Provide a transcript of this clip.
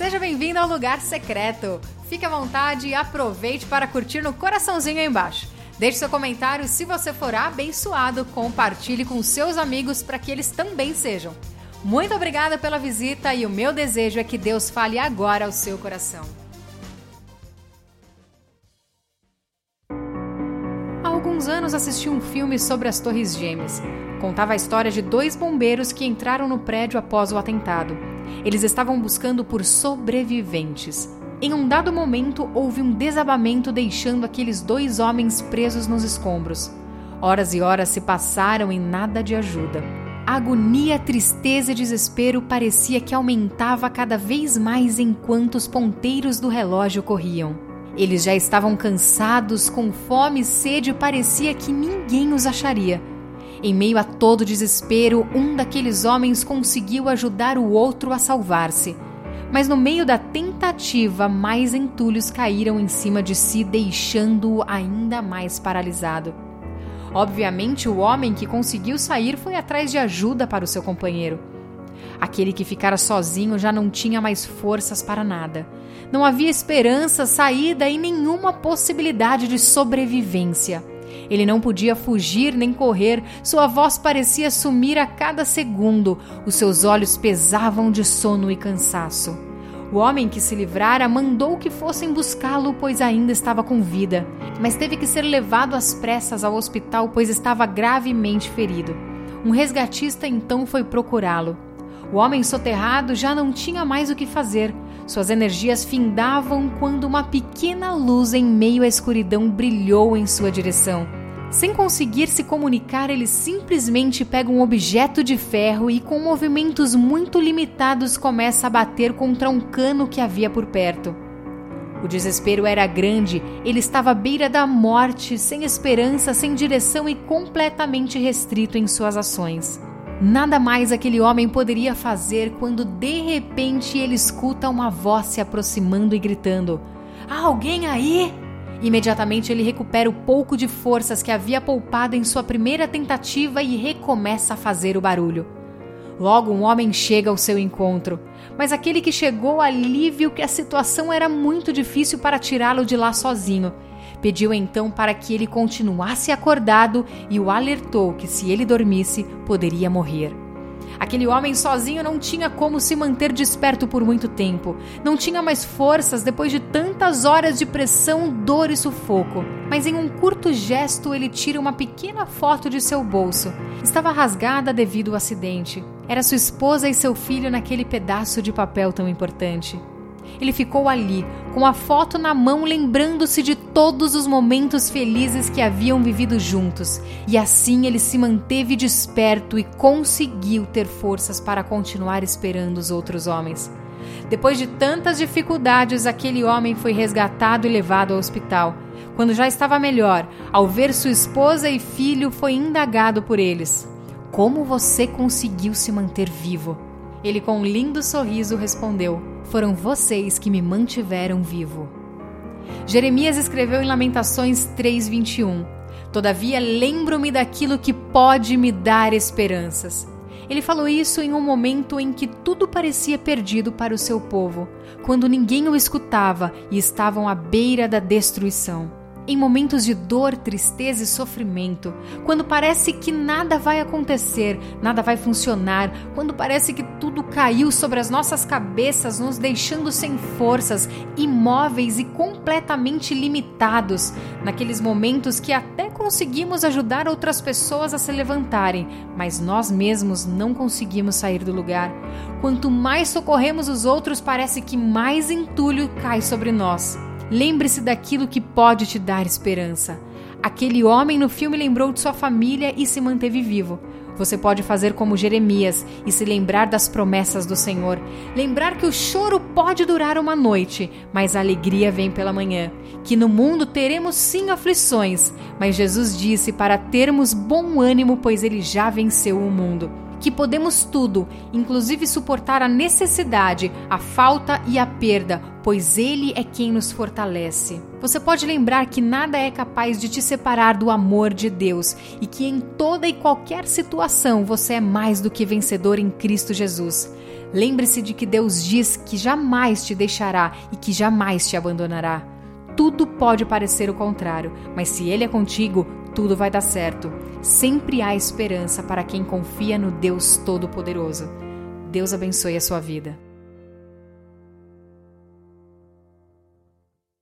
Seja bem-vindo ao Lugar Secreto. Fique à vontade e aproveite para curtir no coraçãozinho aí embaixo. Deixe seu comentário se você for abençoado, compartilhe com seus amigos para que eles também sejam. Muito obrigada pela visita e o meu desejo é que Deus fale agora ao seu coração. Há alguns anos assisti um filme sobre as Torres Gêmeas. Contava a história de dois bombeiros que entraram no prédio após o atentado. Eles estavam buscando por sobreviventes. Em um dado momento, houve um desabamento deixando aqueles dois homens presos nos escombros. Horas e horas se passaram e nada de ajuda. A agonia, tristeza e desespero parecia que aumentava cada vez mais enquanto os ponteiros do relógio corriam. Eles já estavam cansados, com fome e sede, parecia que ninguém os acharia. Em meio a todo desespero, um daqueles homens conseguiu ajudar o outro a salvar-se. Mas no meio da tentativa, mais entulhos caíram em cima de si, deixando-o ainda mais paralisado. Obviamente, o homem que conseguiu sair foi atrás de ajuda para o seu companheiro. Aquele que ficara sozinho já não tinha mais forças para nada. Não havia esperança, saída e nenhuma possibilidade de sobrevivência. Ele não podia fugir nem correr, sua voz parecia sumir a cada segundo, os seus olhos pesavam de sono e cansaço. O homem que se livrara mandou que fossem buscá-lo, pois ainda estava com vida, mas teve que ser levado às pressas ao hospital, pois estava gravemente ferido. Um resgatista então foi procurá-lo. O homem soterrado já não tinha mais o que fazer. Suas energias findavam quando uma pequena luz em meio à escuridão brilhou em sua direção. Sem conseguir se comunicar, ele simplesmente pega um objeto de ferro e, com movimentos muito limitados, começa a bater contra um cano que havia por perto. O desespero era grande, ele estava à beira da morte, sem esperança, sem direção e completamente restrito em suas ações. Nada mais aquele homem poderia fazer quando de repente ele escuta uma voz se aproximando e gritando: Há alguém aí? Imediatamente ele recupera o pouco de forças que havia poupado em sua primeira tentativa e recomeça a fazer o barulho. Logo um homem chega ao seu encontro, mas aquele que chegou ali viu que a situação era muito difícil para tirá-lo de lá sozinho. Pediu então para que ele continuasse acordado e o alertou que se ele dormisse poderia morrer. Aquele homem sozinho não tinha como se manter desperto por muito tempo. Não tinha mais forças depois de tantas horas de pressão, dor e sufoco. Mas em um curto gesto, ele tira uma pequena foto de seu bolso. Estava rasgada devido ao acidente. Era sua esposa e seu filho naquele pedaço de papel tão importante. Ele ficou ali, com a foto na mão, lembrando-se de todos os momentos felizes que haviam vivido juntos, e assim ele se manteve desperto e conseguiu ter forças para continuar esperando os outros homens. Depois de tantas dificuldades, aquele homem foi resgatado e levado ao hospital. Quando já estava melhor, ao ver sua esposa e filho, foi indagado por eles: Como você conseguiu se manter vivo? Ele, com um lindo sorriso, respondeu: Foram vocês que me mantiveram vivo. Jeremias escreveu em Lamentações 3:21. Todavia lembro-me daquilo que pode me dar esperanças. Ele falou isso em um momento em que tudo parecia perdido para o seu povo, quando ninguém o escutava e estavam à beira da destruição em momentos de dor, tristeza e sofrimento, quando parece que nada vai acontecer, nada vai funcionar, quando parece que tudo caiu sobre as nossas cabeças, nos deixando sem forças, imóveis e completamente limitados, naqueles momentos que até conseguimos ajudar outras pessoas a se levantarem, mas nós mesmos não conseguimos sair do lugar. Quanto mais socorremos os outros, parece que mais entulho cai sobre nós. Lembre-se daquilo que pode te dar esperança. Aquele homem no filme lembrou de sua família e se manteve vivo. Você pode fazer como Jeremias e se lembrar das promessas do Senhor. Lembrar que o choro pode durar uma noite, mas a alegria vem pela manhã. Que no mundo teremos sim aflições, mas Jesus disse para termos bom ânimo, pois ele já venceu o mundo que podemos tudo, inclusive suportar a necessidade, a falta e a perda, pois Ele é quem nos fortalece. Você pode lembrar que nada é capaz de te separar do amor de Deus e que em toda e qualquer situação você é mais do que vencedor em Cristo Jesus. Lembre-se de que Deus diz que jamais te deixará e que jamais te abandonará. Tudo pode parecer o contrário, mas se Ele é contigo, tudo vai dar certo. Sempre há esperança para quem confia no Deus Todo-Poderoso. Deus abençoe a sua vida.